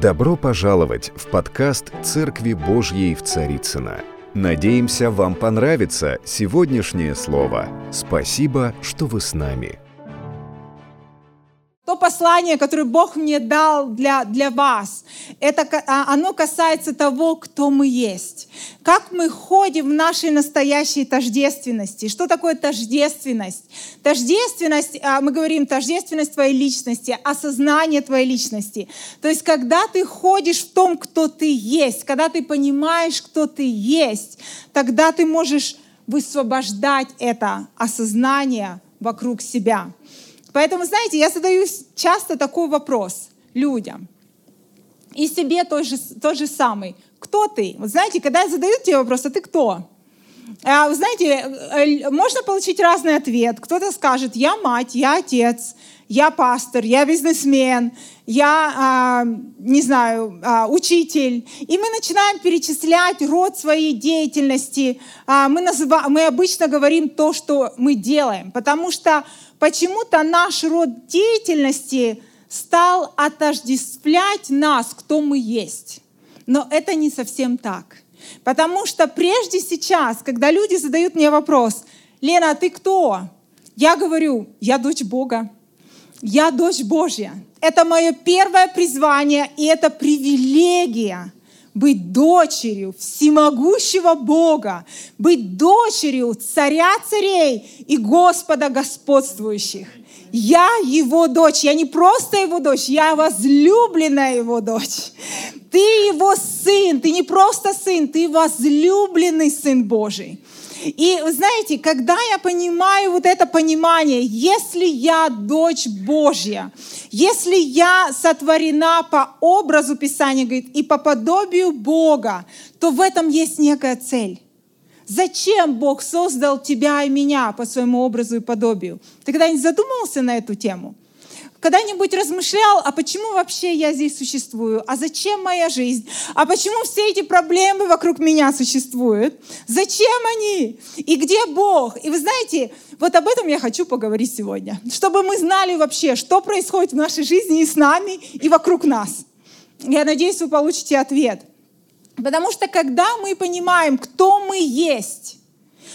Добро пожаловать в подкаст «Церкви Божьей в Царицыно». Надеемся, вам понравится сегодняшнее слово. Спасибо, что вы с нами. Послание, которое Бог мне дал для, для вас, это, а, оно касается того, кто мы есть. Как мы ходим в нашей настоящей тождественности. Что такое тождественность? Тождественность, а, мы говорим, тождественность твоей личности, осознание твоей личности. То есть, когда ты ходишь в том, кто ты есть, когда ты понимаешь, кто ты есть, тогда ты можешь высвобождать это осознание вокруг себя. Поэтому, знаете, я задаю часто такой вопрос людям. И себе тот же, тот же самый. Кто ты? Вот знаете, когда я задаю тебе вопрос, а ты кто? А, вы знаете, э, можно получить разный ответ. Кто-то скажет, я мать, я отец, я пастор, я бизнесмен, я, а, не знаю, а, учитель. И мы начинаем перечислять род своей деятельности. А, мы, называ, мы обычно говорим то, что мы делаем, потому что почему-то наш род деятельности стал отождествлять нас, кто мы есть. Но это не совсем так. Потому что прежде сейчас, когда люди задают мне вопрос, Лена, а ты кто? Я говорю, я дочь Бога. Я дочь Божья. Это мое первое призвание, и это привилегия быть дочерью всемогущего Бога, быть дочерью царя царей и Господа господствующих. Я его дочь, я не просто его дочь, я возлюбленная его дочь. Ты его сын, ты не просто сын, ты возлюбленный сын Божий. И знаете, когда я понимаю вот это понимание, если я дочь Божья, если я сотворена по образу Писания, говорит, и по подобию Бога, то в этом есть некая цель. Зачем Бог создал тебя и меня по своему образу и подобию? Ты когда-нибудь задумывался на эту тему? Когда-нибудь размышлял, а почему вообще я здесь существую? А зачем моя жизнь? А почему все эти проблемы вокруг меня существуют? Зачем они? И где Бог? И вы знаете, вот об этом я хочу поговорить сегодня. Чтобы мы знали вообще, что происходит в нашей жизни и с нами, и вокруг нас. Я надеюсь, вы получите ответ. Потому что когда мы понимаем, кто мы есть,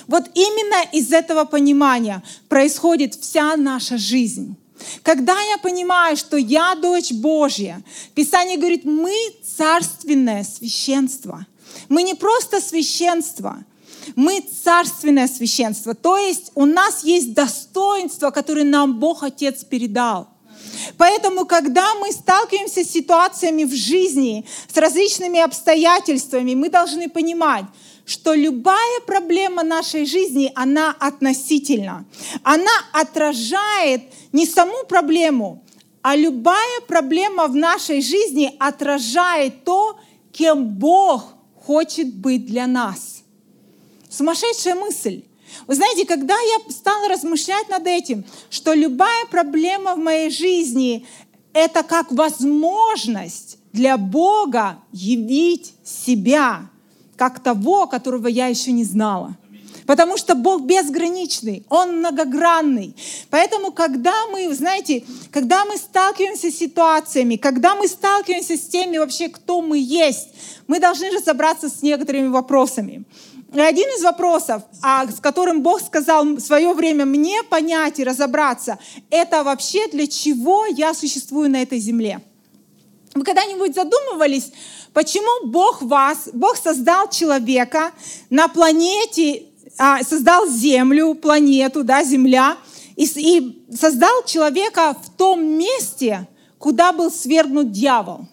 вот именно из этого понимания происходит вся наша жизнь. Когда я понимаю, что я дочь Божья, Писание говорит, мы царственное священство. Мы не просто священство, мы царственное священство. То есть у нас есть достоинство, которое нам Бог Отец передал. Поэтому, когда мы сталкиваемся с ситуациями в жизни, с различными обстоятельствами, мы должны понимать, что любая проблема нашей жизни, она относительна. Она отражает не саму проблему, а любая проблема в нашей жизни отражает то, кем Бог хочет быть для нас. Сумасшедшая мысль. Вы знаете, когда я стала размышлять над этим, что любая проблема в моей жизни — это как возможность для Бога явить себя как того, которого я еще не знала. Потому что Бог безграничный, Он многогранный. Поэтому, когда мы, знаете, когда мы сталкиваемся с ситуациями, когда мы сталкиваемся с теми вообще, кто мы есть, мы должны разобраться с некоторыми вопросами. И один из вопросов, а, с которым Бог сказал в свое время мне понять и разобраться, это вообще для чего я существую на этой земле. Вы когда-нибудь задумывались, почему Бог вас, Бог создал человека на планете а, создал Землю, планету, да, Земля, и, и создал человека в том месте, куда был свергнут дьявол.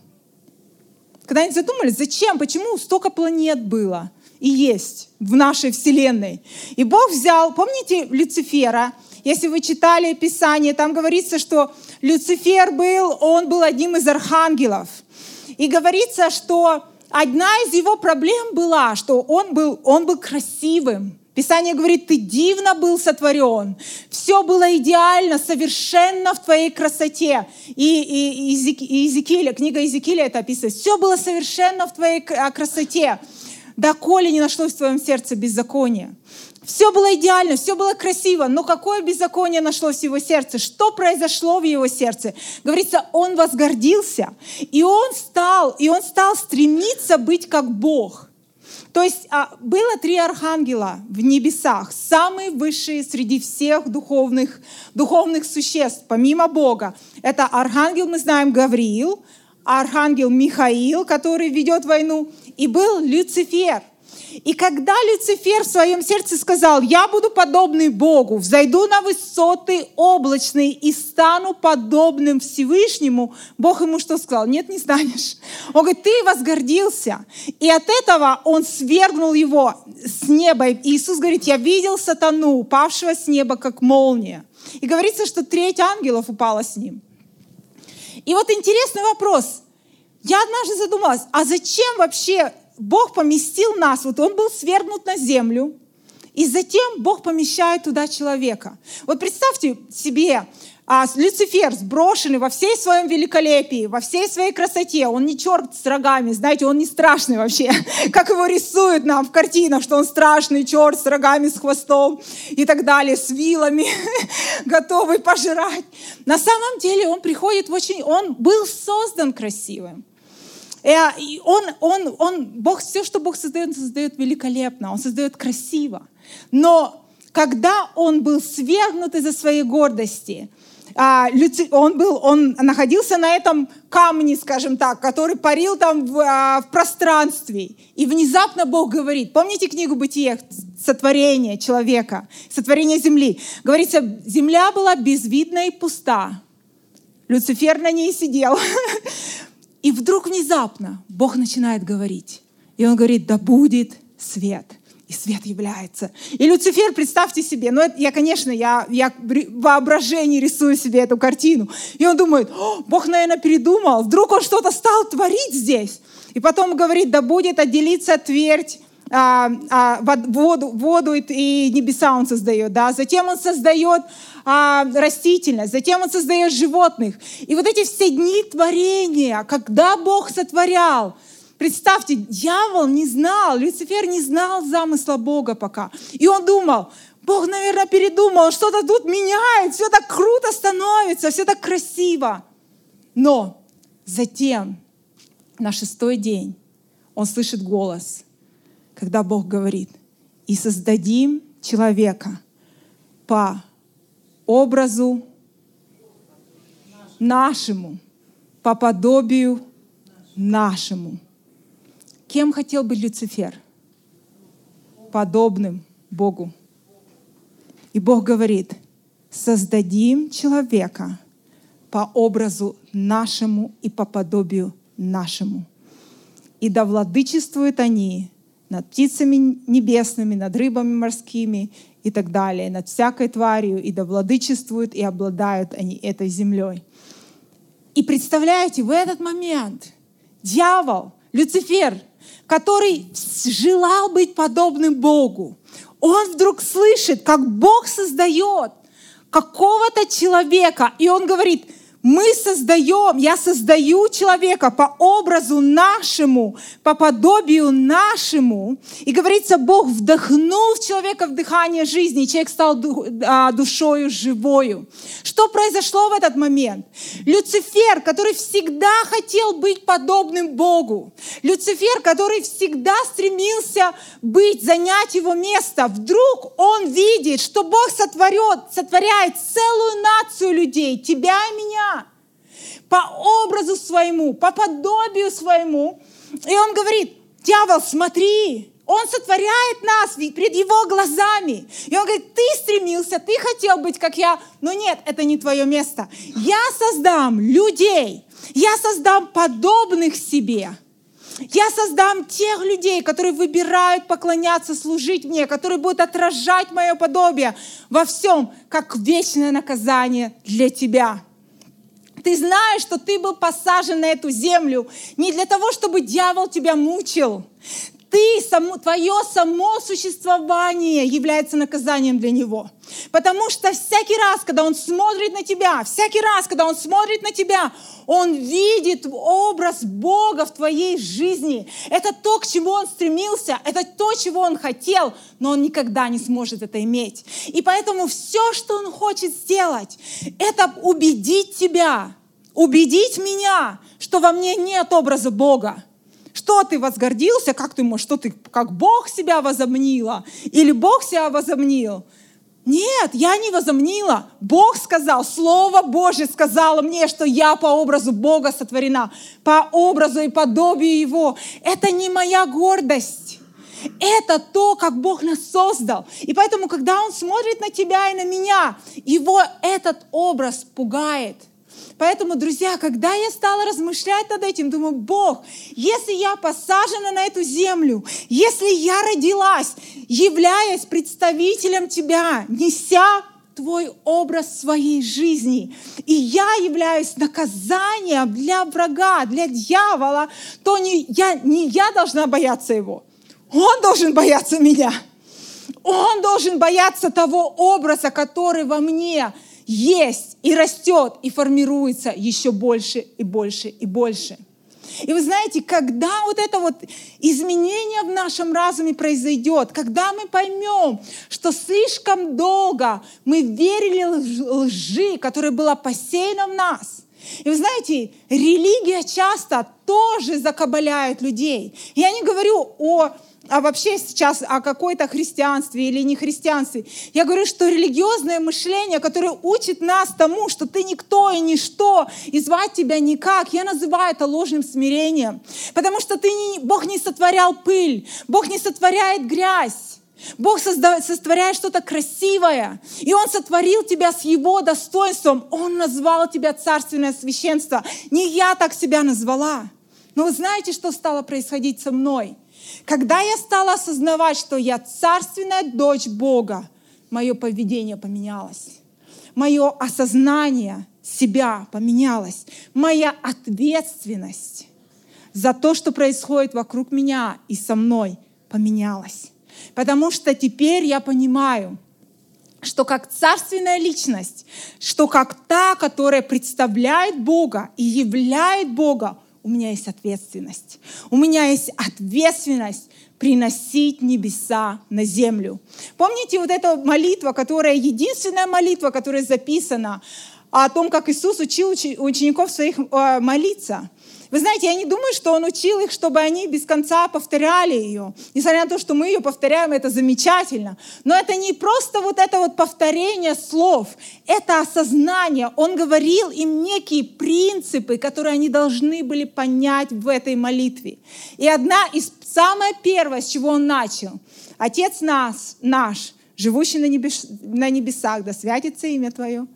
Когда-нибудь задумались, зачем, почему столько планет было и есть в нашей Вселенной? И Бог взял, помните Люцифера? Если вы читали Писание, там говорится, что Люцифер был, он был одним из архангелов. И говорится, что одна из его проблем была, что он был, он был красивым. Писание говорит, ты дивно был сотворен. Все было идеально, совершенно в твоей красоте. И, и, и Иезекииля, книга Иезекииля это описывает. Все было совершенно в твоей красоте. Доколе не нашлось в твоем сердце беззакония. Все было идеально, все было красиво, но какое беззаконие нашлось в его сердце? Что произошло в его сердце? Говорится, он возгордился, и он стал, и он стал стремиться быть как Бог. То есть а, было три архангела в небесах, самые высшие среди всех духовных, духовных существ, помимо Бога. Это архангел, мы знаем, Гавриил, архангел Михаил, который ведет войну, и был Люцифер. И когда Люцифер в своем сердце сказал, я буду подобный Богу, взойду на высоты облачные и стану подобным Всевышнему, Бог ему что сказал? Нет, не станешь. Он говорит, ты возгордился. И от этого он свергнул его с неба. И Иисус говорит, я видел сатану, упавшего с неба, как молния. И говорится, что треть ангелов упала с ним. И вот интересный вопрос. Я однажды задумалась, а зачем вообще Бог поместил нас, вот он был свергнут на землю, и затем Бог помещает туда человека. Вот представьте себе, а, Люцифер сброшенный во всей своем великолепии, во всей своей красоте. Он не черт с рогами, знаете, он не страшный вообще, как его рисуют нам в картинах, что он страшный черт с рогами, с хвостом и так далее, с вилами, готовый пожирать. На самом деле он приходит в очень... Он был создан красивым. Э, и он, он, он, Бог, все, что Бог создает, создает великолепно, Он создает красиво. Но когда он был свергнут из-за своей гордости, а, он, был, он находился на этом камне, скажем так, который парил там в, а, в пространстве. И внезапно Бог говорит, помните книгу «Бытие», сотворение человека, сотворение земли. Говорится, земля была безвидна и пуста. Люцифер на ней сидел. И вдруг внезапно Бог начинает говорить. И он говорит, да будет свет. И свет является. И Люцифер, представьте себе, ну это, я, конечно, я, я в рисую себе эту картину. И он думает, Бог, наверное, передумал, вдруг он что-то стал творить здесь. И потом говорит, да будет отделиться твердь а, а, воду, воду и небеса он создает, да. Затем он создает а, растительность, затем он создает животных. И вот эти все дни творения, когда Бог сотворял, представьте, дьявол не знал, Люцифер не знал замысла Бога пока. И он думал, Бог, наверное, передумал, что-то тут меняет, все так круто становится, все так красиво. Но затем, на шестой день, он слышит голос, когда Бог говорит, и создадим человека по образу нашему, по подобию нашему. Кем хотел быть Люцифер? Подобным Богу. И Бог говорит, создадим человека по образу нашему и по подобию нашему. И да владычествуют они над птицами небесными, над рыбами морскими и так далее, над всякой тварью, и да владычествуют и обладают они этой землей. И представляете, в этот момент дьявол, Люцифер, который желал быть подобным Богу, он вдруг слышит, как Бог создает какого-то человека, и он говорит — мы создаем, я создаю человека по образу нашему, по подобию нашему. И говорится, Бог вдохнул в человека в дыхание жизни, и человек стал а, душою живою. Что произошло в этот момент? Люцифер, который всегда хотел быть подобным Богу, Люцифер, который всегда стремился быть, занять его место, вдруг он видит, что Бог сотворет, сотворяет целую нацию людей, тебя и меня, по образу своему, по подобию своему. И он говорит, дьявол, смотри, он сотворяет нас перед его глазами. И он говорит, ты стремился, ты хотел быть как я, но нет, это не твое место. Я создам людей, я создам подобных себе. Я создам тех людей, которые выбирают поклоняться, служить мне, которые будут отражать мое подобие во всем, как вечное наказание для тебя. Ты знаешь, что ты был посажен на эту землю не для того, чтобы дьявол тебя мучил. Ты, само, твое само существование является наказанием для него. Потому что всякий раз, когда он смотрит на тебя, всякий раз, когда он смотрит на тебя, он видит образ Бога в твоей жизни. Это то, к чему он стремился, это то, чего он хотел, но он никогда не сможет это иметь. И поэтому все, что он хочет сделать, это убедить тебя, убедить меня, что во мне нет образа Бога. Что ты возгордился, как ты можешь, что ты как Бог себя возомнила или Бог себя возомнил? Нет, я не возомнила. Бог сказал, Слово Божье сказало мне, что я по образу Бога сотворена, по образу и подобию Его. Это не моя гордость. Это то, как Бог нас создал. И поэтому, когда Он смотрит на тебя и на меня, Его этот образ пугает. Поэтому, друзья, когда я стала размышлять над этим, думаю, Бог, если я посажена на эту землю, если я родилась, являясь представителем Тебя, неся твой образ своей жизни, и я являюсь наказанием для врага, для дьявола, то не я, не я должна бояться его, он должен бояться меня. Он должен бояться того образа, который во мне есть и растет и формируется еще больше и больше и больше. И вы знаете, когда вот это вот изменение в нашем разуме произойдет, когда мы поймем, что слишком долго мы верили лжи, которая была посеяна в нас, и вы знаете, религия часто тоже закабаляет людей. Я не говорю о а вообще сейчас о какой-то христианстве или не христианстве. Я говорю, что религиозное мышление, которое учит нас тому, что ты никто и ничто, и звать тебя никак, я называю это ложным смирением. Потому что ты не, Бог не сотворял пыль, Бог не сотворяет грязь. Бог создает, сотворяет что-то красивое, и Он сотворил тебя с Его достоинством. Он назвал тебя царственное священство. Не я так себя назвала. Но вы знаете, что стало происходить со мной? Когда я стала осознавать, что я царственная дочь Бога, мое поведение поменялось. Мое осознание себя поменялось. Моя ответственность за то, что происходит вокруг меня и со мной, поменялась. Потому что теперь я понимаю, что как царственная личность, что как та, которая представляет Бога и являет Бога, у меня есть ответственность. У меня есть ответственность приносить небеса на землю. Помните вот эта молитва, которая единственная молитва, которая записана о том, как Иисус учил учеников своих э, молиться. Вы знаете, я не думаю, что он учил их, чтобы они без конца повторяли ее. Несмотря на то, что мы ее повторяем, это замечательно. Но это не просто вот это вот повторение слов, это осознание. Он говорил им некие принципы, которые они должны были понять в этой молитве. И одна из, самое первое, с чего он начал, Отец нас, наш, живущий на, небес, на небесах, да святится имя Твое.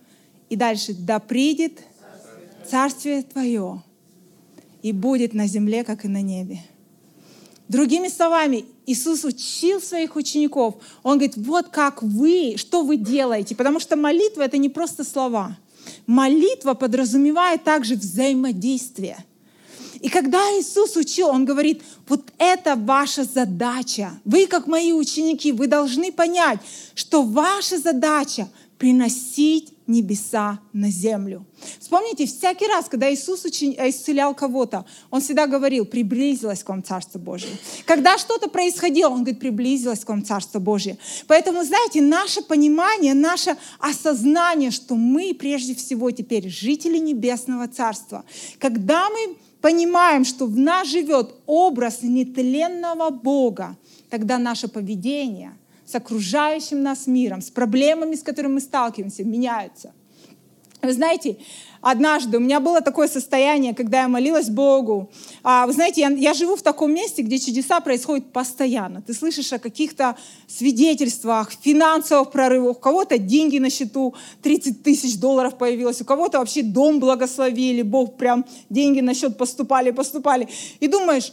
И дальше, да придет Царствие Твое и будет на земле, как и на небе. Другими словами, Иисус учил своих учеников. Он говорит, вот как вы, что вы делаете. Потому что молитва — это не просто слова. Молитва подразумевает также взаимодействие. И когда Иисус учил, Он говорит, вот это ваша задача. Вы, как мои ученики, вы должны понять, что ваша задача — приносить небеса на землю. Вспомните, всякий раз, когда Иисус исцелял кого-то, Он всегда говорил, приблизилось к вам Царство Божие. Когда что-то происходило, Он говорит, приблизилось к вам Царство Божие. Поэтому, знаете, наше понимание, наше осознание, что мы прежде всего теперь жители Небесного Царства, когда мы понимаем, что в нас живет образ нетленного Бога, тогда наше поведение — с окружающим нас миром, с проблемами, с которыми мы сталкиваемся, меняются. Вы знаете, однажды у меня было такое состояние, когда я молилась Богу. А, вы знаете, я, я живу в таком месте, где чудеса происходят постоянно. Ты слышишь о каких-то свидетельствах, финансовых прорывах. У кого-то деньги на счету, 30 тысяч долларов появилось, у кого-то вообще дом благословили, Бог прям деньги на счет поступали, поступали. И думаешь,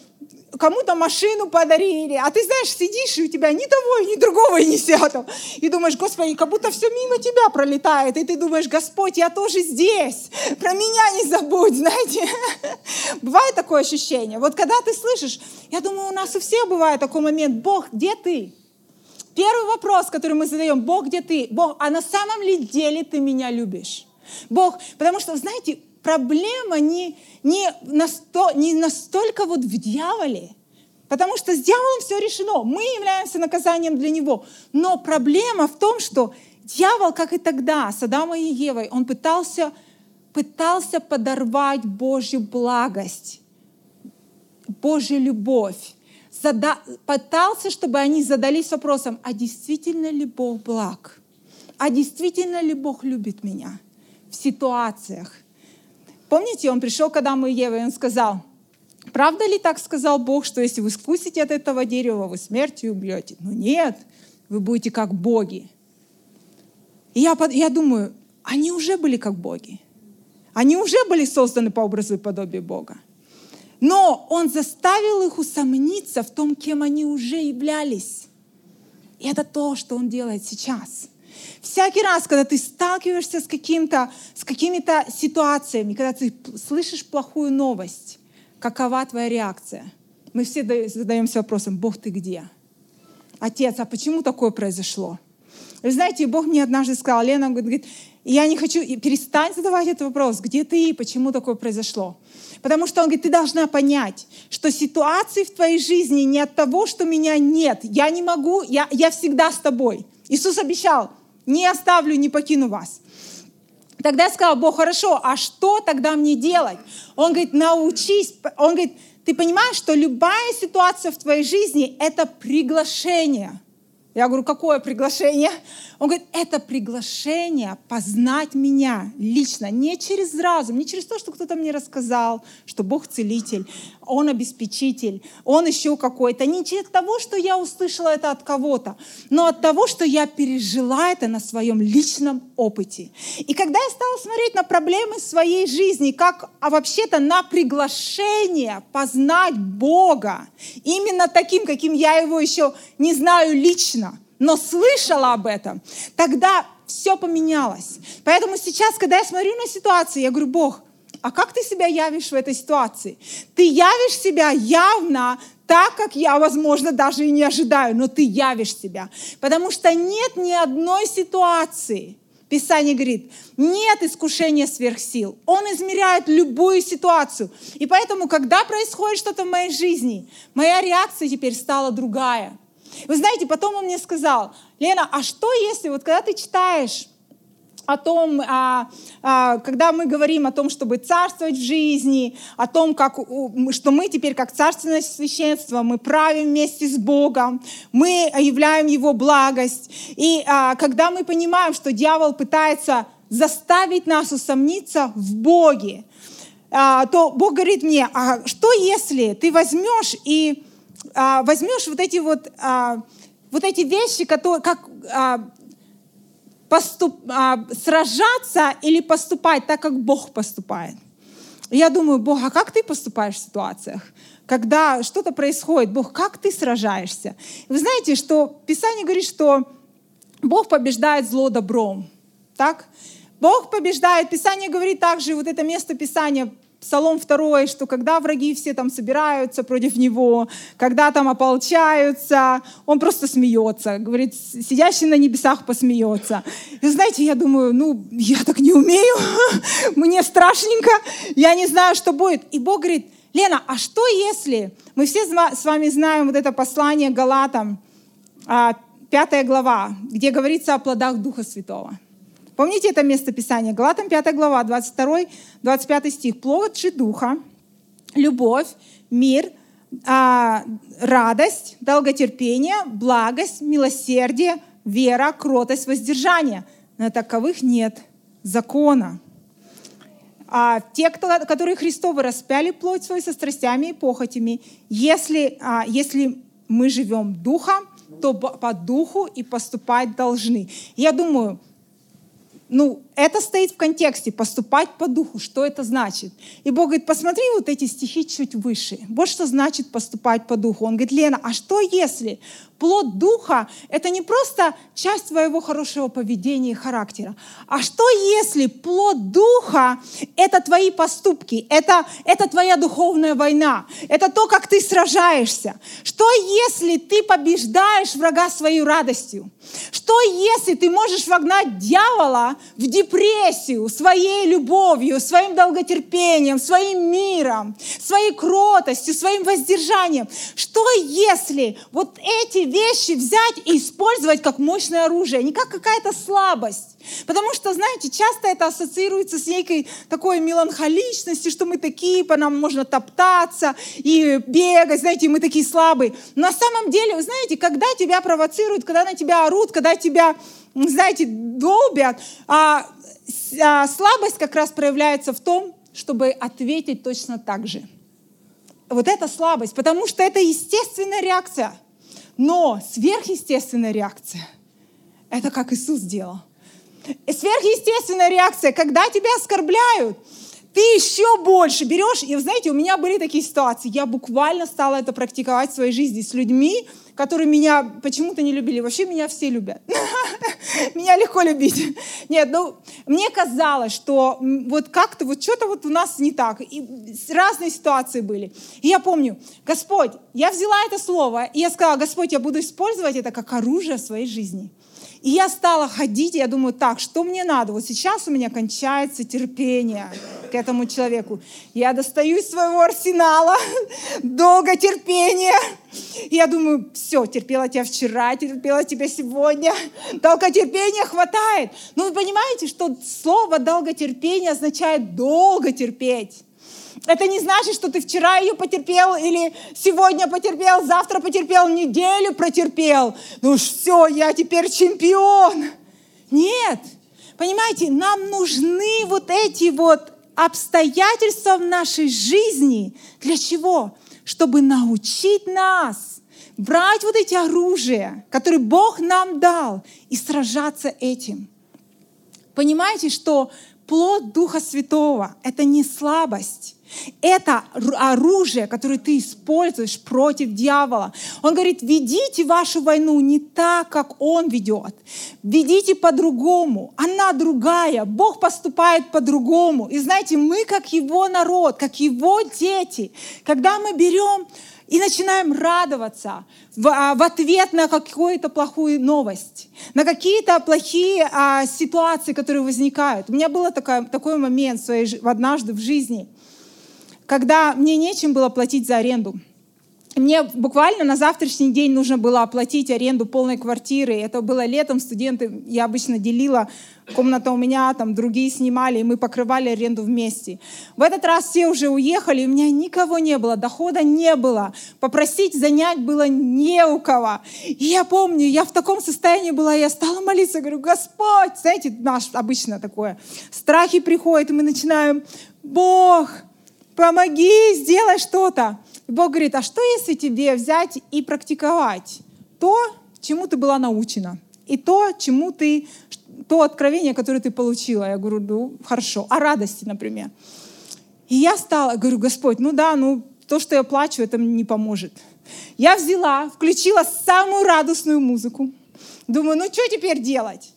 кому-то машину подарили, а ты знаешь, сидишь, и у тебя ни того, ни другого и ни сятого. И думаешь, Господи, как будто все мимо тебя пролетает. И ты думаешь, Господь, я тоже здесь, про меня не забудь, знаете. Бывает такое ощущение. Вот когда ты слышишь, я думаю, у нас у всех бывает такой момент, Бог, где ты? Первый вопрос, который мы задаем, Бог, где ты? Бог, а на самом ли деле ты меня любишь? Бог, потому что, знаете, проблема не, не, насто, не настолько вот в дьяволе, потому что с дьяволом все решено. Мы являемся наказанием для него. Но проблема в том, что дьявол, как и тогда, с Адамом и Евой, он пытался, пытался подорвать Божью благость, Божью любовь. Зада, пытался, чтобы они задались вопросом, а действительно ли Бог благ? А действительно ли Бог любит меня в ситуациях? Помните, он пришел к Адаму и Еве, и он сказал, правда ли так сказал Бог, что если вы скусите от этого дерева, вы смертью убьете? Ну нет, вы будете как боги. И я, я думаю, они уже были как боги. Они уже были созданы по образу и подобию Бога. Но он заставил их усомниться в том, кем они уже являлись. И это то, что он делает сейчас. Всякий раз, когда ты сталкиваешься с, каким-то, с какими-то ситуациями, когда ты слышишь плохую новость, какова твоя реакция? Мы все задаемся вопросом, Бог, ты где? Отец, а почему такое произошло? Вы знаете, Бог мне однажды сказал, Лена, говорит, я не хочу, перестань задавать этот вопрос, где ты и почему такое произошло. Потому что он говорит, ты должна понять, что ситуации в твоей жизни не от того, что меня нет. Я не могу, я, я всегда с тобой. Иисус обещал, не оставлю, не покину вас. Тогда я сказала, Бог, хорошо, а что тогда мне делать? Он говорит, научись. Он говорит, ты понимаешь, что любая ситуация в твоей жизни — это приглашение — я говорю, какое приглашение? Он говорит, это приглашение познать меня лично, не через разум, не через то, что кто-то мне рассказал, что Бог целитель, Он обеспечитель, Он еще какой-то, не через того, что я услышала это от кого-то, но от того, что я пережила это на своем личном опыте. И когда я стала смотреть на проблемы своей жизни, как а вообще-то на приглашение познать Бога, именно таким, каким я его еще не знаю лично, но слышала об этом, тогда все поменялось. Поэтому сейчас, когда я смотрю на ситуацию, я говорю, Бог, а как ты себя явишь в этой ситуации? Ты явишь себя явно так, как я, возможно, даже и не ожидаю, но ты явишь себя. Потому что нет ни одной ситуации, Писание говорит, нет искушения сверх сил. Он измеряет любую ситуацию. И поэтому, когда происходит что-то в моей жизни, моя реакция теперь стала другая. Вы знаете, потом он мне сказал, Лена, а что если, вот когда ты читаешь о том, а, а, когда мы говорим о том, чтобы царствовать в жизни, о том, как, что мы теперь как царственное священство, мы правим вместе с Богом, мы являем Его благость. И а, когда мы понимаем, что дьявол пытается заставить нас усомниться в Боге, а, то Бог говорит мне, а что если ты возьмешь и а, возьмешь вот эти вот, а, вот эти вещи, которые, как а, поступ, а, сражаться или поступать так, как Бог поступает. Я думаю, Бог, а как ты поступаешь в ситуациях? Когда что-то происходит, Бог, как ты сражаешься? Вы знаете, что Писание говорит, что Бог побеждает зло добром. Так? Бог побеждает. Писание говорит также, вот это место Писания Псалом второй, что когда враги все там собираются против него, когда там ополчаются, он просто смеется, говорит, сидящий на небесах посмеется. И знаете, я думаю, ну, я так не умею, мне страшненько, я не знаю, что будет. И Бог говорит, Лена, а что если, мы все с вами знаем вот это послание Галатам, а, пятая глава, где говорится о плодах Духа Святого. Помните это место Писания? Галатам 5 глава, 22-25 стих. Плод же Духа, любовь, мир, а, радость, долготерпение, благость, милосердие, вера, кротость, воздержание. На таковых нет закона. А те, кто, которые Христовы распяли плоть свою со страстями и похотями, если, а, если мы живем духом, то по духу и поступать должны. Я думаю, ну, это стоит в контексте поступать по духу. Что это значит? И Бог говорит, посмотри вот эти стихи чуть выше. Вот что значит поступать по духу. Он говорит, Лена, а что если плод духа — это не просто часть твоего хорошего поведения и характера. А что если плод духа — это твои поступки, это, это твоя духовная война, это то, как ты сражаешься? Что если ты побеждаешь врага своей радостью? Что если ты можешь вогнать дьявола в депрессию своей любовью, своим долготерпением, своим миром, своей кротостью, своим воздержанием? Что если вот эти вещи взять и использовать как мощное оружие, не как какая-то слабость. Потому что, знаете, часто это ассоциируется с некой такой меланхоличностью, что мы такие, по нам можно топтаться и бегать, знаете, мы такие слабые. Но на самом деле, вы знаете, когда тебя провоцируют, когда на тебя орут, когда тебя, знаете, долбят, а, а слабость как раз проявляется в том, чтобы ответить точно так же. Вот это слабость, потому что это естественная реакция – но сверхъестественная реакция — это как Иисус сделал. И сверхъестественная реакция, когда тебя оскорбляют, ты еще больше берешь, и знаете, у меня были такие ситуации, я буквально стала это практиковать в своей жизни с людьми, которые меня почему-то не любили. Вообще меня все любят. Меня легко любить. Нет, ну, мне казалось, что вот как-то вот что-то вот у нас не так. И разные ситуации были. И я помню, Господь, я взяла это слово, и я сказала, Господь, я буду использовать это как оружие в своей жизни. И я стала ходить, и я думаю, так, что мне надо? Вот сейчас у меня кончается терпение к этому человеку. Я достаю из своего арсенала долго терпения. Я думаю, все, терпела тебя вчера, терпела тебя сегодня. Долготерпения хватает. Но вы понимаете, что слово долготерпение означает долго терпеть. Это не значит, что ты вчера ее потерпел или сегодня потерпел, завтра потерпел, неделю протерпел. Ну все, я теперь чемпион. Нет. Понимаете, нам нужны вот эти вот обстоятельства в нашей жизни. Для чего? Чтобы научить нас брать вот эти оружия, которые Бог нам дал, и сражаться этим. Понимаете, что плод Духа Святого — это не слабость, это оружие, которое ты используешь против дьявола. Он говорит, ведите вашу войну не так, как он ведет. Ведите по-другому. Она другая. Бог поступает по-другому. И знаете, мы как его народ, как его дети, когда мы берем и начинаем радоваться в, а, в ответ на какую-то плохую новость, на какие-то плохие а, ситуации, которые возникают. У меня был такой, момент своей, однажды в жизни – когда мне нечем было платить за аренду. Мне буквально на завтрашний день нужно было оплатить аренду полной квартиры. Это было летом, студенты, я обычно делила, комната у меня, там другие снимали, и мы покрывали аренду вместе. В этот раз все уже уехали, у меня никого не было, дохода не было, попросить занять было не у кого. И я помню, я в таком состоянии была, я стала молиться, говорю, Господь, знаете, наш обычно такое, страхи приходят, и мы начинаем, Бог, помоги, сделай что-то. Бог говорит, а что если тебе взять и практиковать то, чему ты была научена, и то, чему ты, то откровение, которое ты получила? Я говорю, ну, хорошо. О радости, например. И я стала, говорю, Господь, ну да, ну то, что я плачу, это мне не поможет. Я взяла, включила самую радостную музыку. Думаю, ну что теперь делать?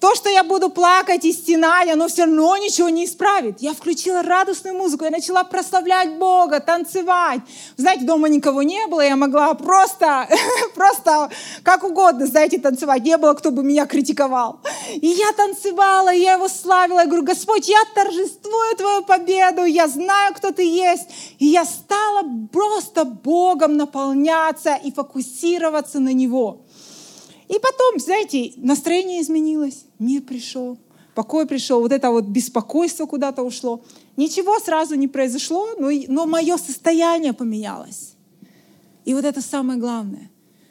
То, что я буду плакать и стенать, оно все равно ничего не исправит. Я включила радостную музыку, я начала прославлять Бога, танцевать. Знаете, дома никого не было, я могла просто, просто как угодно, знаете, танцевать. Не было, кто бы меня критиковал. И я танцевала, я его славила. Я говорю, Господь, я торжествую Твою победу, я знаю, кто Ты есть. И я стала просто Богом наполняться и фокусироваться на Него. И потом, знаете, настроение изменилось, мир пришел, покой пришел, вот это вот беспокойство куда-то ушло. Ничего сразу не произошло, но, но мое состояние поменялось. И вот это самое главное.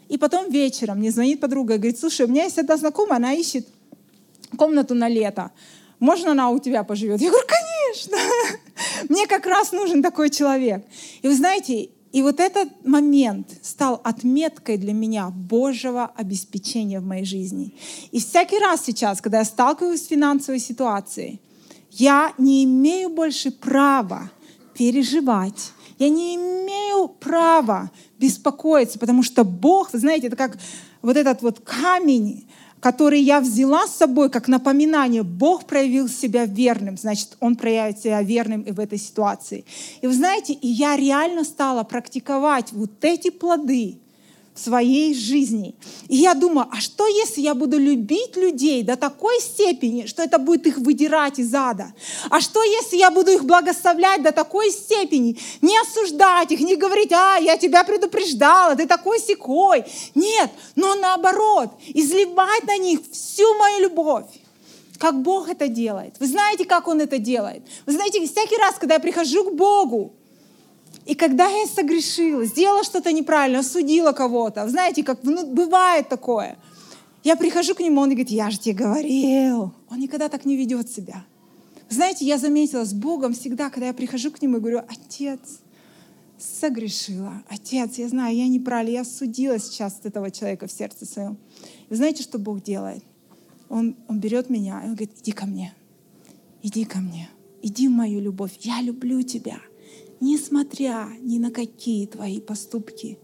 И потом вечером мне звонит подруга и говорит, слушай, у меня есть одна знакомая, она ищет комнату на лето. Можно она у тебя поживет? Я говорю, конечно. Мне как раз нужен такой человек. И вы знаете, И вот этот момент стал отметкой для меня Божьего обеспечения в моей жизни. И всякий раз сейчас, когда я сталкиваюсь с финансовой ситуацией, я не имею больше права переживать. Я не имею права беспокоиться, потому что Бог, вы знаете, это как вот этот вот камень, который я взяла с собой как напоминание, Бог проявил себя верным, значит, Он проявит себя верным и в этой ситуации. И вы знаете, и я реально стала практиковать вот эти плоды, в своей жизни. И я думаю, а что если я буду любить людей до такой степени, что это будет их выдирать из ада? А что если я буду их благословлять до такой степени, не осуждать их, не говорить, а, я тебя предупреждала, ты такой секой. Нет, но наоборот, изливать на них всю мою любовь как Бог это делает. Вы знаете, как Он это делает? Вы знаете, всякий раз, когда я прихожу к Богу, и когда я согрешила, сделала что-то неправильно, осудила кого-то, знаете, как ну, бывает такое, я прихожу к нему, он говорит, я же тебе говорил. Он никогда так не ведет себя. Знаете, я заметила с Богом всегда, когда я прихожу к нему и говорю, отец, согрешила. Отец, я знаю, я неправильно, я судила сейчас этого человека в сердце своем. И знаете, что Бог делает? Он, он берет меня и он говорит, иди ко мне, иди ко мне, иди в мою любовь, я люблю тебя несмотря ни на какие твои поступки,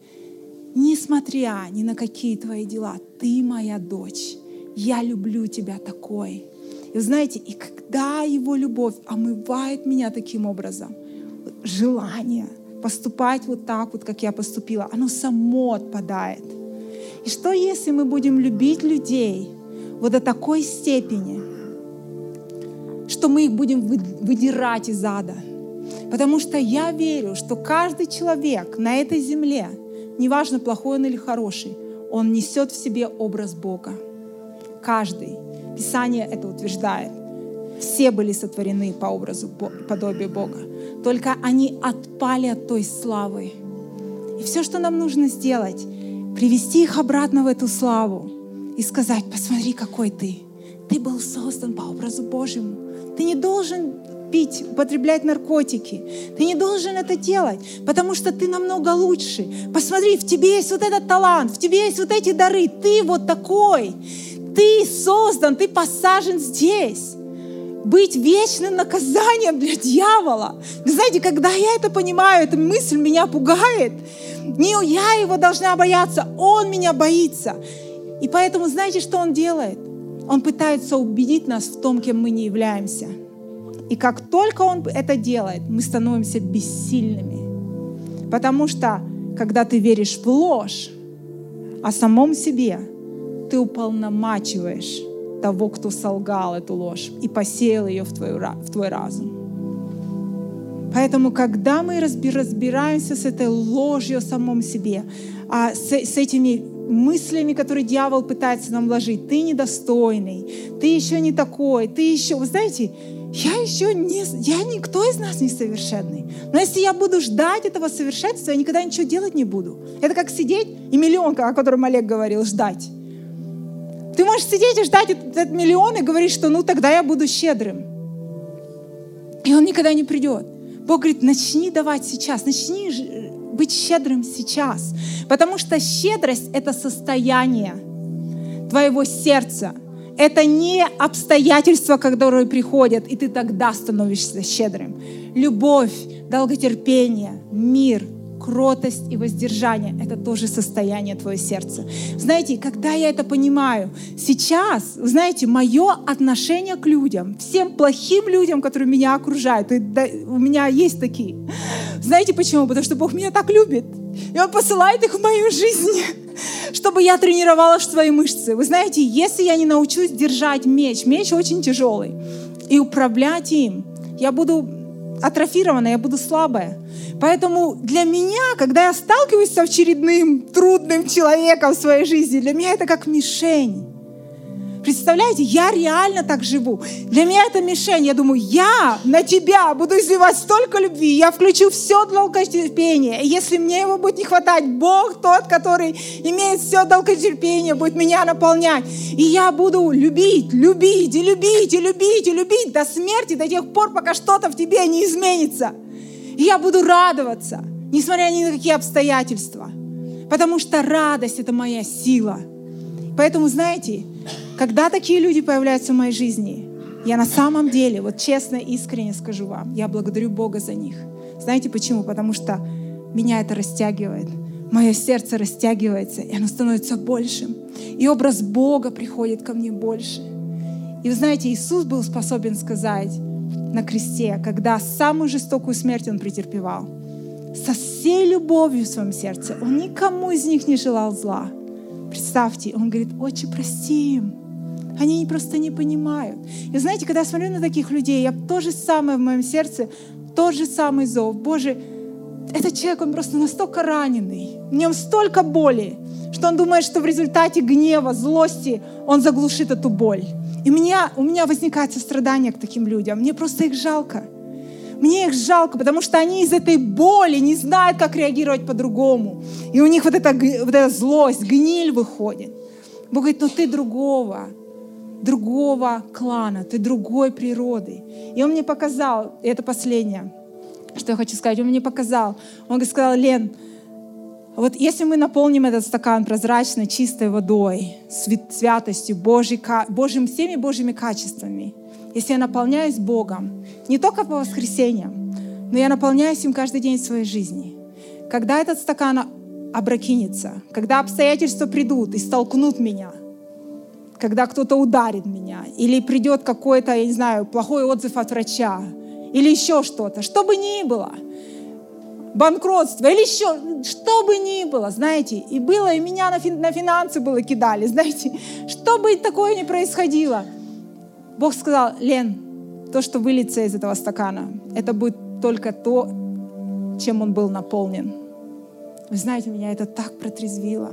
несмотря ни на какие твои дела, ты моя дочь. Я люблю тебя такой. И знаете, и когда его любовь омывает меня таким образом, желание поступать вот так вот, как я поступила, оно само отпадает. И что если мы будем любить людей вот до такой степени, что мы их будем выдирать из ада — Потому что я верю, что каждый человек на этой земле, неважно плохой он или хороший, он несет в себе образ Бога. Каждый. Писание это утверждает. Все были сотворены по образу, подобию Бога. Только они отпали от той славы. И все, что нам нужно сделать, привести их обратно в эту славу и сказать, посмотри, какой ты. Ты был создан по образу Божьему. Ты не должен пить, употреблять наркотики. Ты не должен это делать, потому что ты намного лучше. Посмотри, в тебе есть вот этот талант, в тебе есть вот эти дары. Ты вот такой. Ты создан, ты посажен здесь. Быть вечным наказанием для дьявола. Вы знаете, когда я это понимаю, эта мысль меня пугает. Не я его должна бояться, он меня боится. И поэтому знаете, что он делает? Он пытается убедить нас в том, кем мы не являемся. И как только Он это делает, мы становимся бессильными. Потому что, когда ты веришь в ложь о самом себе, ты уполномачиваешь того, кто солгал эту ложь и посеял ее в твой, в твой разум. Поэтому, когда мы разбираемся с этой ложью о самом себе, а с, с этими мыслями, которые дьявол пытается нам вложить, ты недостойный, ты еще не такой, ты еще, вы знаете, я еще не, я никто из нас не совершенный. Но если я буду ждать этого совершенства, я никогда ничего делать не буду. Это как сидеть и миллион, о котором Олег говорил, ждать. Ты можешь сидеть и ждать этот, этот миллион и говорить, что ну тогда я буду щедрым. И он никогда не придет. Бог говорит, начни давать сейчас, начни быть щедрым сейчас. Потому что щедрость — это состояние твоего сердца — это не обстоятельства, которые приходят, и ты тогда становишься щедрым. Любовь, долготерпение, мир, кротость и воздержание — это тоже состояние твоего сердца. Знаете, когда я это понимаю, сейчас, знаете, мое отношение к людям, всем плохим людям, которые меня окружают, и у меня есть такие. Знаете почему? Потому что Бог меня так любит. И Он посылает их в мою жизнь чтобы я тренировала свои мышцы. Вы знаете, если я не научусь держать меч, меч очень тяжелый, и управлять им, я буду атрофирована, я буду слабая. Поэтому для меня, когда я сталкиваюсь с очередным трудным человеком в своей жизни, для меня это как мишень. Представляете, я реально так живу. Для меня это мишень. Я думаю, я на тебя буду изливать столько любви, я включу все долготерпение. И если мне его будет не хватать, Бог тот, который имеет все долготерпение, будет меня наполнять. И я буду любить, любить, и любить, и любить, и любить до смерти, до тех пор, пока что-то в тебе не изменится. И я буду радоваться. несмотря ни на какие обстоятельства. Потому что радость — это моя сила. Поэтому, знаете, когда такие люди появляются в моей жизни, я на самом деле, вот честно, искренне скажу вам, я благодарю Бога за них. Знаете почему? Потому что меня это растягивает. Мое сердце растягивается, и оно становится большим. И образ Бога приходит ко мне больше. И вы знаете, Иисус был способен сказать на кресте, когда самую жестокую смерть Он претерпевал, со всей любовью в своем сердце, Он никому из них не желал зла. Представьте, Он говорит, «Отче, прости им, они просто не понимают. И знаете, когда я смотрю на таких людей, я то же самое в моем сердце, тот же самый зов. Боже, этот человек, он просто настолько раненый, в нем столько боли, что он думает, что в результате гнева, злости он заглушит эту боль. И меня, у меня возникает сострадание к таким людям. Мне просто их жалко. Мне их жалко, потому что они из этой боли не знают, как реагировать по-другому. И у них вот эта, вот эта злость, гниль выходит. Бог говорит, ну ты другого, другого клана, ты другой природы. И он мне показал, и это последнее, что я хочу сказать, он мне показал, он сказал, Лен, вот если мы наполним этот стакан прозрачной, чистой водой, святостью, Божьей, Божьим, всеми Божьими качествами, если я наполняюсь Богом, не только по воскресеньям, но я наполняюсь им каждый день своей жизни, когда этот стакан опрокинется, когда обстоятельства придут и столкнут меня, когда кто-то ударит меня, или придет какой-то, я не знаю, плохой отзыв от врача, или еще что-то, что бы ни было — банкротство или еще, что бы ни было, знаете, и было, и меня на, фин, на финансы было кидали, знаете, что бы такое ни происходило. Бог сказал, Лен, то, что выльется из этого стакана, это будет только то, чем он был наполнен. Вы знаете, меня это так протрезвило.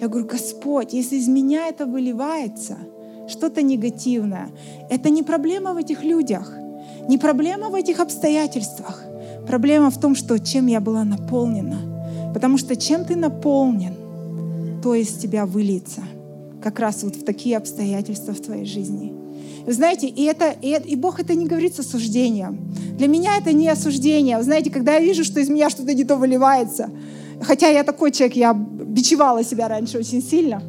Я говорю, Господь, если из меня это выливается, что-то негативное, это не проблема в этих людях, не проблема в этих обстоятельствах. Проблема в том, что чем я была наполнена. Потому что чем ты наполнен, то из тебя выльется. Как раз вот в такие обстоятельства в твоей жизни. Вы знаете, и, это, и, и Бог это не говорит с осуждением. Для меня это не осуждение. Вы знаете, когда я вижу, что из меня что-то не то выливается, хотя я такой человек, я бичевала себя раньше очень сильно,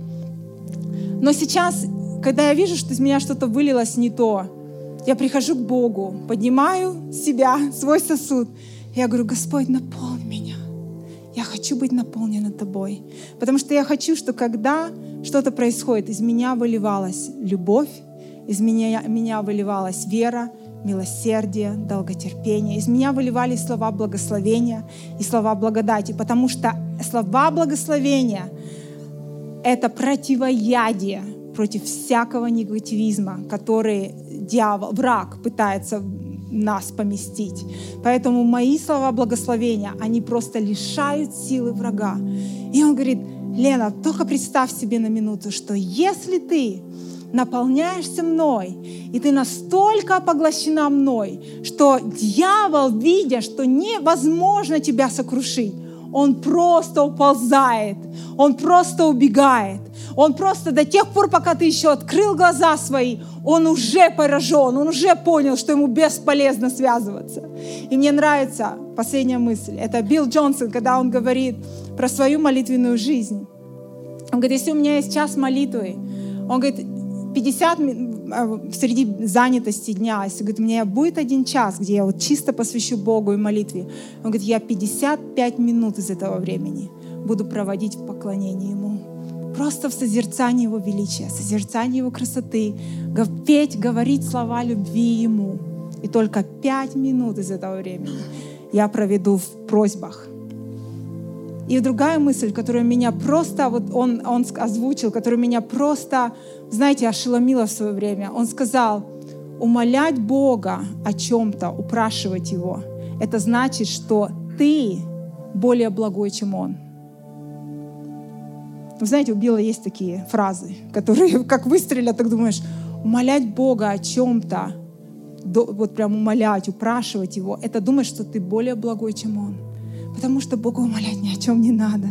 но сейчас, когда я вижу, что из меня что-то вылилось не то, я прихожу к Богу, поднимаю себя, свой сосуд. Я говорю, Господь, наполни меня. Я хочу быть наполнена Тобой. Потому что я хочу, что когда что-то происходит, из меня выливалась любовь, из меня, меня выливалась вера, милосердие, долготерпение. Из меня выливались слова благословения и слова благодати, потому что слова благословения — это противоядие против всякого негативизма, который дьявол, враг пытается нас поместить. Поэтому мои слова благословения, они просто лишают силы врага. И он говорит, Лена, только представь себе на минуту, что если ты наполняешься мной, и ты настолько поглощена мной, что дьявол, видя, что невозможно тебя сокрушить, он просто уползает, он просто убегает. Он просто до тех пор, пока ты еще открыл глаза свои, он уже поражен, он уже понял, что ему бесполезно связываться. И мне нравится последняя мысль. Это Билл Джонсон, когда он говорит про свою молитвенную жизнь. Он говорит, если у меня есть час молитвы, он говорит, 50 а, среди занятости дня, если говорит, у меня будет один час, где я вот чисто посвящу Богу и молитве, он говорит, я 55 минут из этого времени буду проводить в поклонении Ему. Просто в созерцании Его величия, созерцании Его красоты, петь, говорить слова любви Ему. И только пять минут из этого времени я проведу в просьбах, и другая мысль, которая меня просто, вот он, он озвучил, которая меня просто, знаете, ошеломила в свое время. Он сказал, умолять Бога о чем-то, упрашивать Его, это значит, что ты более благой, чем Он. Вы знаете, у Билла есть такие фразы, которые как выстрелят, так думаешь, умолять Бога о чем-то, вот прям умолять, упрашивать Его, это думать, что ты более благой, чем Он. Потому что Богу умолять ни о чем не надо.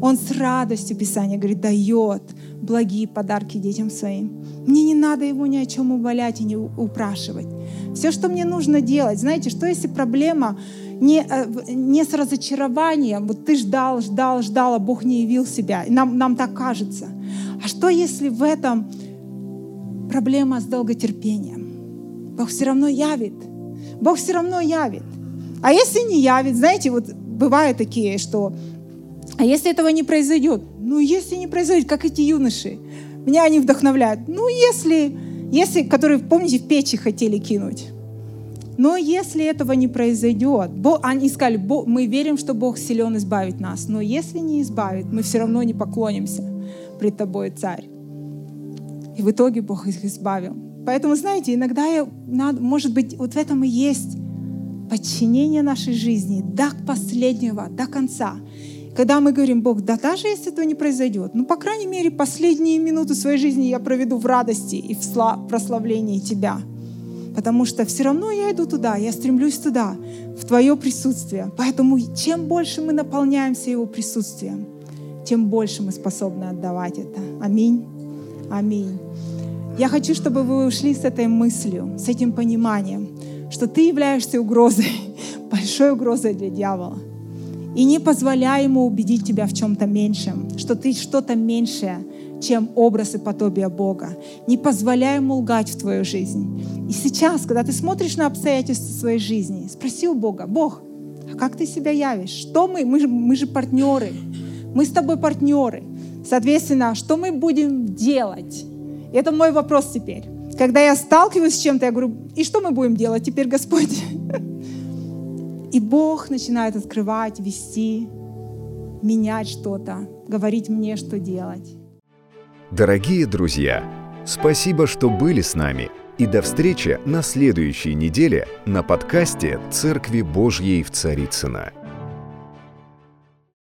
Он с радостью, Писание говорит, дает благие подарки детям своим. Мне не надо его ни о чем умолять и не упрашивать. Все, что мне нужно делать, знаете, что если проблема не, э, не с разочарованием, вот ты ждал, ждал, ждал, а Бог не явил себя. Нам, нам так кажется. А что если в этом проблема с долготерпением? Бог все равно явит. Бог все равно явит. А если не явит, знаете, вот бывают такие, что а если этого не произойдет? Ну, если не произойдет, как эти юноши, меня они вдохновляют. Ну, если, если, которые, помните, в печи хотели кинуть. Но если этого не произойдет, Бог, они сказали, Бог, мы верим, что Бог силен избавить нас, но если не избавит, мы все равно не поклонимся пред тобой, царь. И в итоге Бог их избавил. Поэтому, знаете, иногда, я, надо, может быть, вот в этом и есть подчинение нашей жизни до последнего, до конца. Когда мы говорим, Бог, да даже если этого не произойдет, ну, по крайней мере, последние минуты своей жизни я проведу в радости и в прославлении Тебя — потому что все равно я иду туда, я стремлюсь туда, в Твое присутствие. Поэтому чем больше мы наполняемся Его присутствием, тем больше мы способны отдавать это. Аминь. Аминь. Я хочу, чтобы вы ушли с этой мыслью, с этим пониманием, что ты являешься угрозой, большой угрозой для дьявола. И не позволяй ему убедить тебя в чем-то меньшем, что ты что-то меньшее, чем образ и подобие Бога. Не позволяй ему лгать в твою жизнь. И сейчас, когда ты смотришь на обстоятельства своей жизни, спроси у Бога, Бог, а как ты себя явишь? Что мы? Мы же, мы же партнеры. Мы с тобой партнеры. Соответственно, что мы будем делать? Это мой вопрос теперь. Когда я сталкиваюсь с чем-то, я говорю, и что мы будем делать теперь, Господь? И Бог начинает открывать, вести, менять что-то, говорить мне, что делать. Дорогие друзья, спасибо, что были с нами. И до встречи на следующей неделе на подкасте «Церкви Божьей в Царицына.